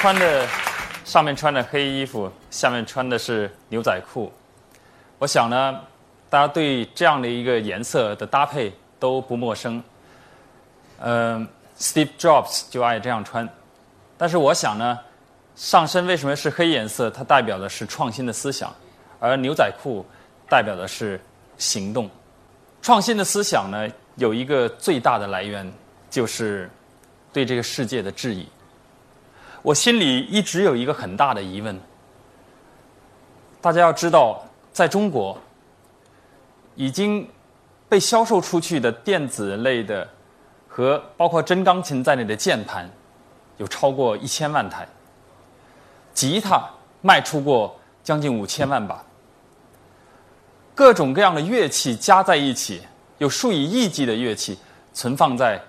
穿的上面穿的黑衣服，下面穿的是牛仔裤。我想呢，大家对这样的一个颜色的搭配都不陌生。嗯、s t e v e Jobs 就爱这样穿。但是我想呢，上身为什么是黑颜色？它代表的是创新的思想，而牛仔裤代表的是行动。创新的思想呢，有一个最大的来源，就是对这个世界的质疑。我心里一直有一个很大的疑问。大家要知道，在中国，已经被销售出去的电子类的和包括真钢琴在内的键盘，有超过一千万台。吉他卖出过将近五千万把。各种各样的乐器加在一起，有数以亿计的乐器存放在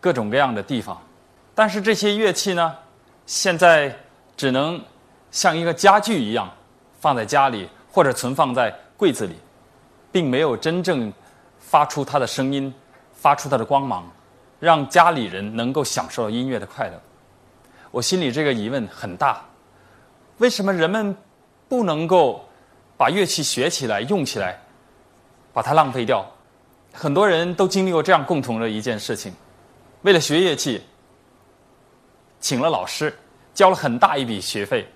各种各样的地方，但是这些乐器呢，现在只能像一个家具一样放在家里，或者存放在柜子里，并没有真正发出它的声音，发出它的光芒，让家里人能够享受音乐的快乐。我心里这个疑问很大：为什么人们不能够？把乐器学起来、用起来，把它浪费掉。很多人都经历过这样共同的一件事情：为了学乐器，请了老师，交了很大一笔学费，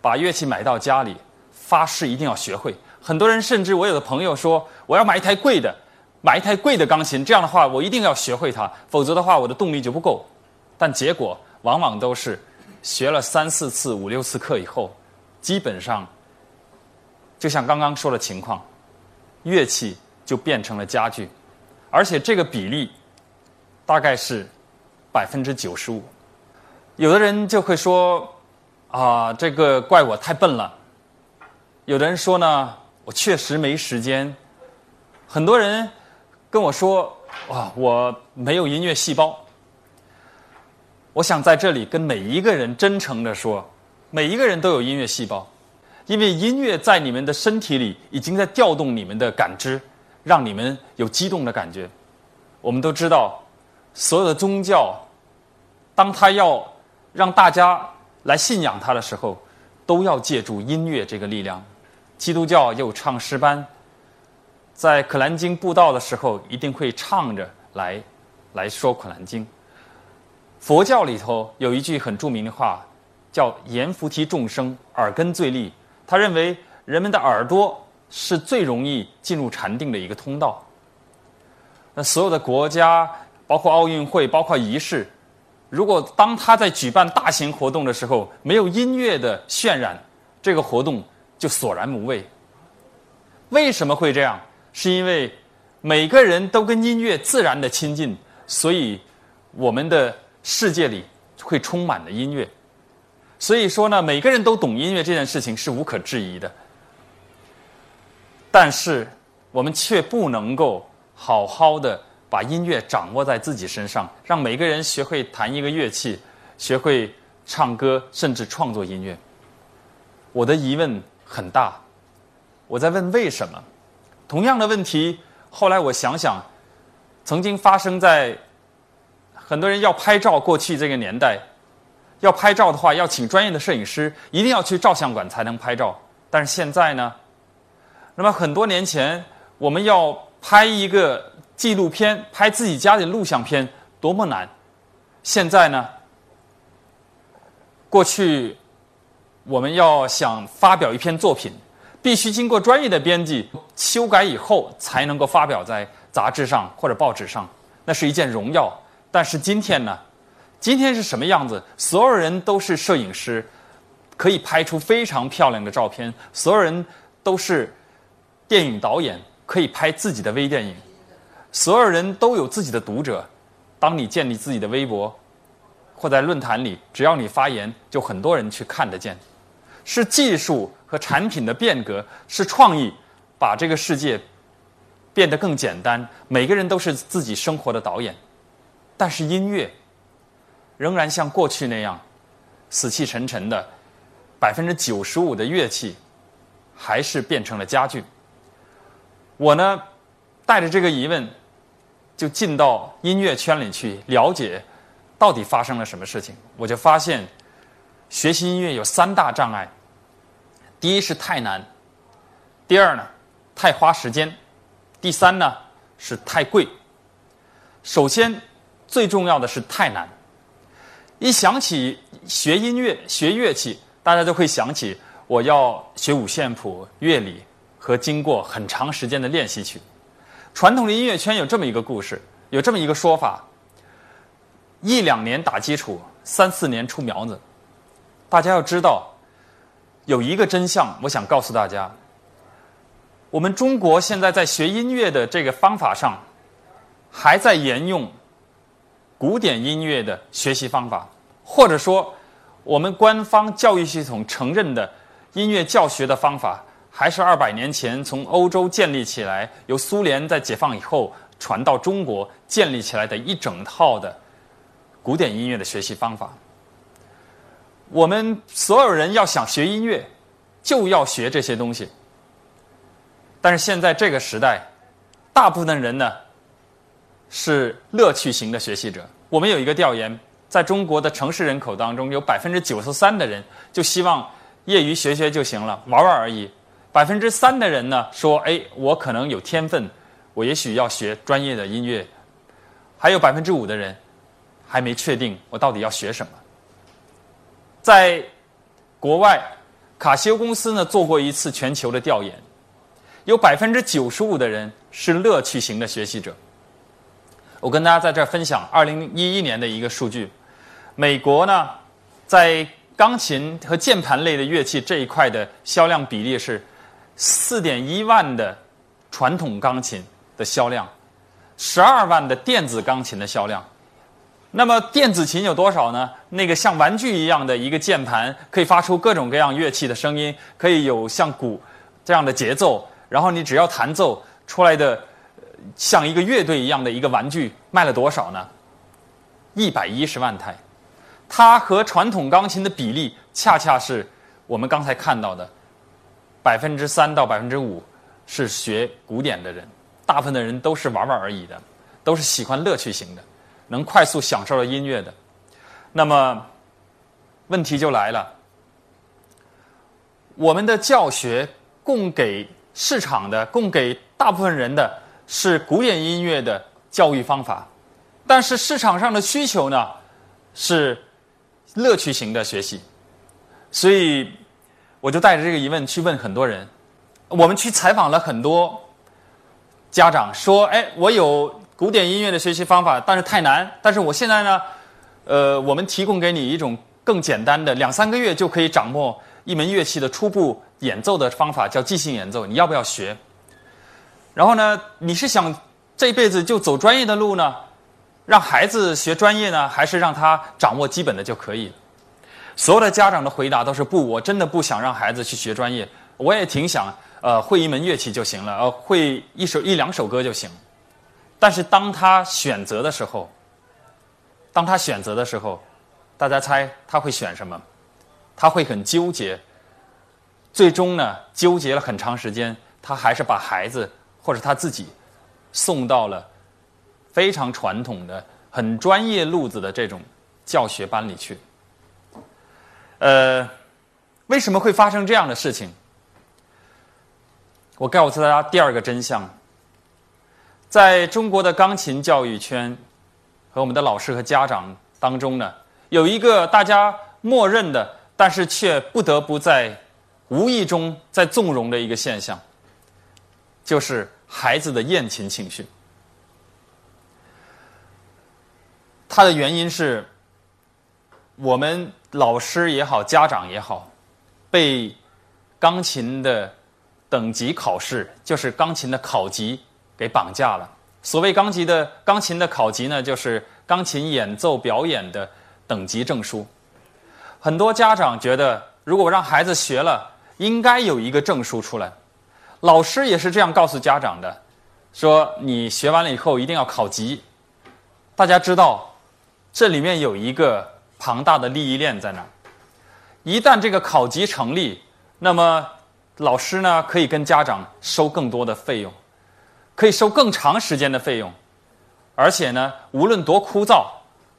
把乐器买到家里，发誓一定要学会。很多人甚至我有的朋友说：“我要买一台贵的，买一台贵的钢琴，这样的话我一定要学会它，否则的话我的动力就不够。”但结果往往都是学了三四次、五六次课以后，基本上。就像刚刚说的情况，乐器就变成了家具，而且这个比例大概是百分之九十五。有的人就会说：“啊，这个怪我太笨了。”有的人说呢：“我确实没时间。”很多人跟我说：“哇，我没有音乐细胞。”我想在这里跟每一个人真诚的说，每一个人都有音乐细胞。因为音乐在你们的身体里已经在调动你们的感知，让你们有激动的感觉。我们都知道，所有的宗教，当他要让大家来信仰他的时候，都要借助音乐这个力量。基督教有唱诗班，在可兰经布道的时候，一定会唱着来来说可兰经。佛教里头有一句很著名的话，叫“阎浮提众生耳根最利”。他认为人们的耳朵是最容易进入禅定的一个通道。那所有的国家，包括奥运会，包括仪式，如果当他在举办大型活动的时候没有音乐的渲染，这个活动就索然无味。为什么会这样？是因为每个人都跟音乐自然的亲近，所以我们的世界里会充满了音乐。所以说呢，每个人都懂音乐这件事情是无可置疑的，但是我们却不能够好好的把音乐掌握在自己身上，让每个人学会弹一个乐器，学会唱歌，甚至创作音乐。我的疑问很大，我在问为什么？同样的问题，后来我想想，曾经发生在很多人要拍照过去这个年代。要拍照的话，要请专业的摄影师，一定要去照相馆才能拍照。但是现在呢，那么很多年前，我们要拍一个纪录片，拍自己家的录像片，多么难！现在呢，过去我们要想发表一篇作品，必须经过专业的编辑修改以后，才能够发表在杂志上或者报纸上，那是一件荣耀。但是今天呢？今天是什么样子？所有人都是摄影师，可以拍出非常漂亮的照片；所有人都是电影导演，可以拍自己的微电影；所有人都有自己的读者。当你建立自己的微博或在论坛里，只要你发言，就很多人去看得见。是技术和产品的变革，是创意把这个世界变得更简单。每个人都是自己生活的导演，但是音乐。仍然像过去那样死气沉沉的，百分之九十五的乐器还是变成了家具。我呢，带着这个疑问，就进到音乐圈里去了解，到底发生了什么事情？我就发现，学习音乐有三大障碍。第一是太难，第二呢，太花时间，第三呢是太贵。首先，最重要的是太难。一想起学音乐、学乐器，大家都会想起我要学五线谱、乐理和经过很长时间的练习曲。传统的音乐圈有这么一个故事，有这么一个说法：一两年打基础，三四年出苗子。大家要知道。有一个真相，我想告诉大家：我们中国现在在学音乐的这个方法上，还在沿用古典音乐的学习方法，或者说，我们官方教育系统承认的音乐教学的方法，还是二百年前从欧洲建立起来，由苏联在解放以后传到中国建立起来的一整套的古典音乐的学习方法。我们所有人要想学音乐，就要学这些东西。但是现在这个时代，大部分人呢是乐趣型的学习者。我们有一个调研，在中国的城市人口当中，有百分之九十三的人就希望业余学学就行了，玩玩而已。百分之三的人呢说：“哎，我可能有天分，我也许要学专业的音乐。”还有百分之五的人还没确定我到底要学什么。在国外，卡西欧公司呢做过一次全球的调研，有百分之九十五的人是乐趣型的学习者。我跟大家在这儿分享二零一一年的一个数据：美国呢，在钢琴和键盘类的乐器这一块的销量比例是四点一万的传统钢琴的销量，十二万的电子钢琴的销量。那么电子琴有多少呢？那个像玩具一样的一个键盘，可以发出各种各样乐器的声音，可以有像鼓这样的节奏。然后你只要弹奏出来的，像一个乐队一样的一个玩具，卖了多少呢？一百一十万台。它和传统钢琴的比例，恰恰是我们刚才看到的百分之三到百分之五是学古典的人，大部分的人都是玩玩而已的，都是喜欢乐趣型的。能快速享受到音乐的，那么问题就来了。我们的教学供给市场的、供给大部分人的是古典音乐的教育方法，但是市场上的需求呢是乐趣型的学习，所以我就带着这个疑问去问很多人。我们去采访了很多家长，说：“哎，我有。”古典音乐的学习方法，但是太难。但是我现在呢，呃，我们提供给你一种更简单的，两三个月就可以掌握一门乐器的初步演奏的方法，叫即兴演奏。你要不要学？然后呢，你是想这辈子就走专业的路呢，让孩子学专业呢，还是让他掌握基本的就可以了？所有的家长的回答都是不，我真的不想让孩子去学专业，我也挺想，呃，会一门乐器就行了，呃，会一首一两首歌就行。但是当他选择的时候，当他选择的时候，大家猜他会选什么？他会很纠结。最终呢，纠结了很长时间，他还是把孩子或者他自己送到了非常传统的、很专业路子的这种教学班里去。呃，为什么会发生这样的事情？我告诉大家第二个真相。在中国的钢琴教育圈和我们的老师和家长当中呢，有一个大家默认的，但是却不得不在无意中在纵容的一个现象，就是孩子的厌琴情绪。它的原因是，我们老师也好，家长也好，被钢琴的等级考试，就是钢琴的考级。给绑架了。所谓钢级的钢琴的考级呢，就是钢琴演奏表演的等级证书。很多家长觉得，如果让孩子学了，应该有一个证书出来。老师也是这样告诉家长的，说你学完了以后一定要考级。大家知道，这里面有一个庞大的利益链在那儿。一旦这个考级成立，那么老师呢可以跟家长收更多的费用。可以收更长时间的费用，而且呢，无论多枯燥，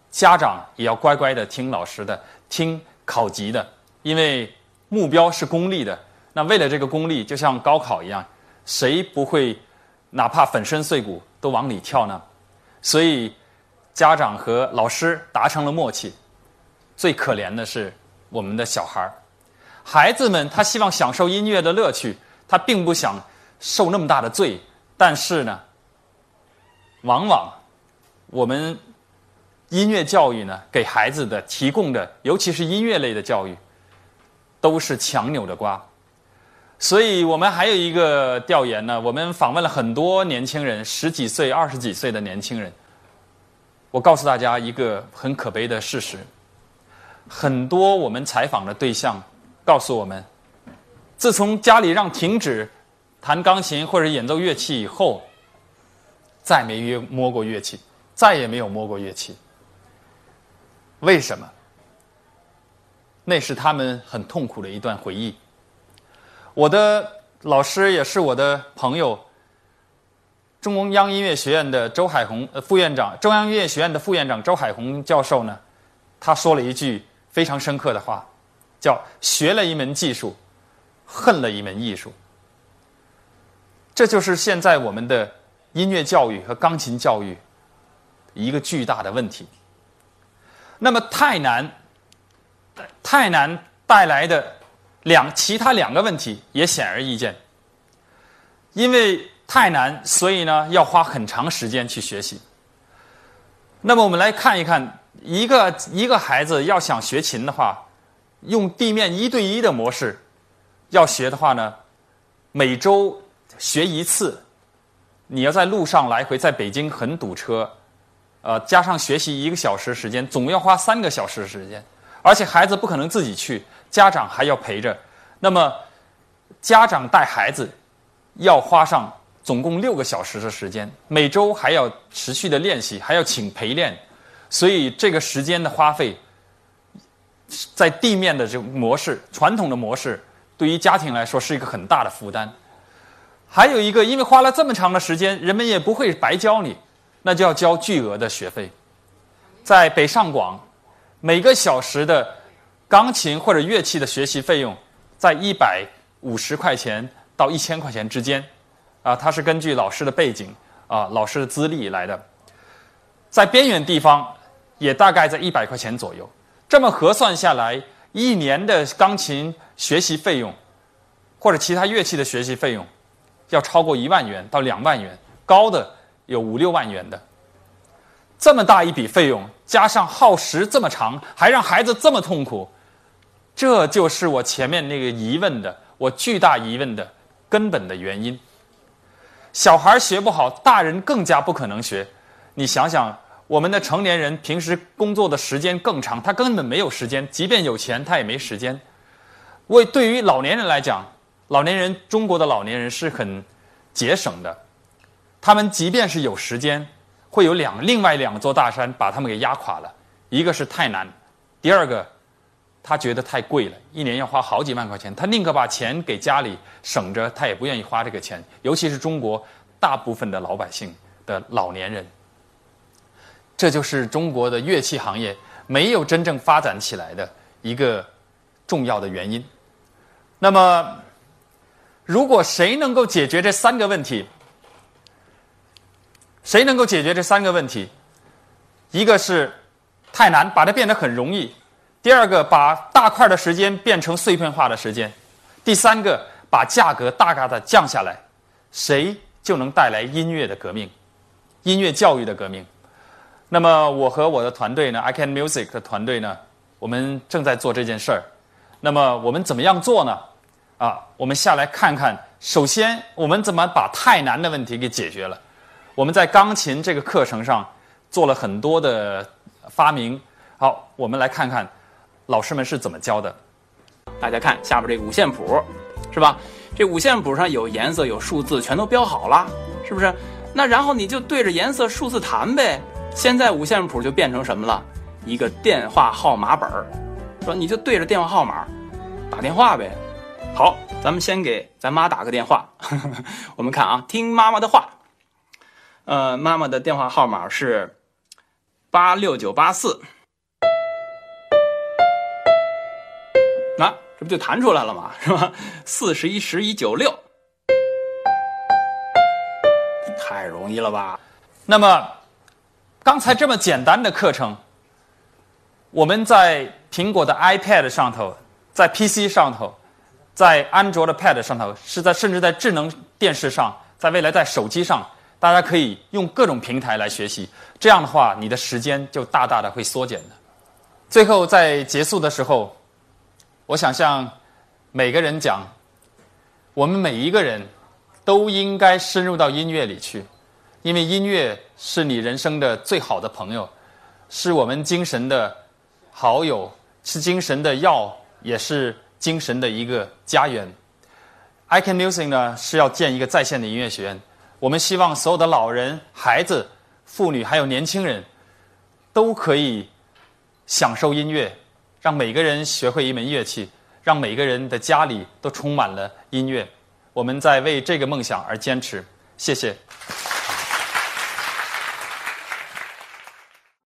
家长也要乖乖的听老师的，听考级的，因为目标是功利的。那为了这个功利，就像高考一样，谁不会哪怕粉身碎骨都往里跳呢？所以家长和老师达成了默契。最可怜的是我们的小孩儿，孩子们他希望享受音乐的乐趣，他并不想受那么大的罪。但是呢，往往我们音乐教育呢，给孩子的提供的，尤其是音乐类的教育，都是强扭的瓜。所以我们还有一个调研呢，我们访问了很多年轻人，十几岁、二十几岁的年轻人。我告诉大家一个很可悲的事实：很多我们采访的对象告诉我们，自从家里让停止。弹钢琴或者演奏乐器以后，再没约摸过乐器，再也没有摸过乐器。为什么？那是他们很痛苦的一段回忆。我的老师也是我的朋友，中央音乐学院的周海红呃副院长，中央音乐学院的副院长周海红教授呢，他说了一句非常深刻的话，叫“学了一门技术，恨了一门艺术”。这就是现在我们的音乐教育和钢琴教育一个巨大的问题。那么太难，太难带来的两其他两个问题也显而易见。因为太难，所以呢要花很长时间去学习。那么我们来看一看，一个一个孩子要想学琴的话，用地面一对一的模式要学的话呢，每周。学一次，你要在路上来回，在北京很堵车，呃，加上学习一个小时时间，总要花三个小时时间，而且孩子不可能自己去，家长还要陪着，那么家长带孩子要花上总共六个小时的时间，每周还要持续的练习，还要请陪练，所以这个时间的花费，在地面的这种模式，传统的模式，对于家庭来说是一个很大的负担。还有一个，因为花了这么长的时间，人们也不会白教你，那就要交巨额的学费。在北上广，每个小时的钢琴或者乐器的学习费用在一百五十块钱到一千块钱之间，啊，它是根据老师的背景啊、老师的资历来的。在边远地方，也大概在一百块钱左右。这么核算下来，一年的钢琴学习费用，或者其他乐器的学习费用。要超过一万元到两万元，高的有五六万元的。这么大一笔费用，加上耗时这么长，还让孩子这么痛苦，这就是我前面那个疑问的，我巨大疑问的根本的原因。小孩学不好，大人更加不可能学。你想想，我们的成年人平时工作的时间更长，他根本没有时间，即便有钱，他也没时间。为对于老年人来讲。老年人，中国的老年人是很节省的，他们即便是有时间，会有两另外两座大山把他们给压垮了。一个是太难，第二个他觉得太贵了，一年要花好几万块钱，他宁可把钱给家里省着，他也不愿意花这个钱。尤其是中国大部分的老百姓的老年人，这就是中国的乐器行业没有真正发展起来的一个重要的原因。那么。如果谁能够解决这三个问题，谁能够解决这三个问题？一个是太难，把它变得很容易；第二个，把大块的时间变成碎片化的时间；第三个，把价格大大的降下来，谁就能带来音乐的革命，音乐教育的革命。那么，我和我的团队呢，I Can Music 的团队呢，我们正在做这件事儿。那么，我们怎么样做呢？啊，我们下来看看。首先，我们怎么把太难的问题给解决了？我们在钢琴这个课程上做了很多的发明。好，我们来看看老师们是怎么教的。大家看下边这五线谱，是吧？这五线谱上有颜色、有数字，全都标好了，是不是？那然后你就对着颜色、数字弹呗。现在五线谱就变成什么了？一个电话号码本儿，说你就对着电话号码打电话呗。好，咱们先给咱妈打个电话。我们看啊，听妈妈的话。呃，妈妈的电话号码是八六九八四。那、这不就弹出来了吗？是吧？四十一十一九六，太容易了吧？那么，刚才这么简单的课程，我们在苹果的 iPad 上头，在 PC 上头，在安卓的 Pad 上头，是在甚至在智能电视上，在未来在手机上，大家可以用各种平台来学习。这样的话，你的时间就大大的会缩减的。最后，在结束的时候。我想向每个人讲，我们每一个人都应该深入到音乐里去，因为音乐是你人生的最好的朋友，是我们精神的好友，是精神的药，也是精神的一个家园。i c a n Music 呢是要建一个在线的音乐学院，我们希望所有的老人、孩子、妇女还有年轻人都可以享受音乐。让每个人学会一门乐器，让每个人的家里都充满了音乐。我们在为这个梦想而坚持。谢谢。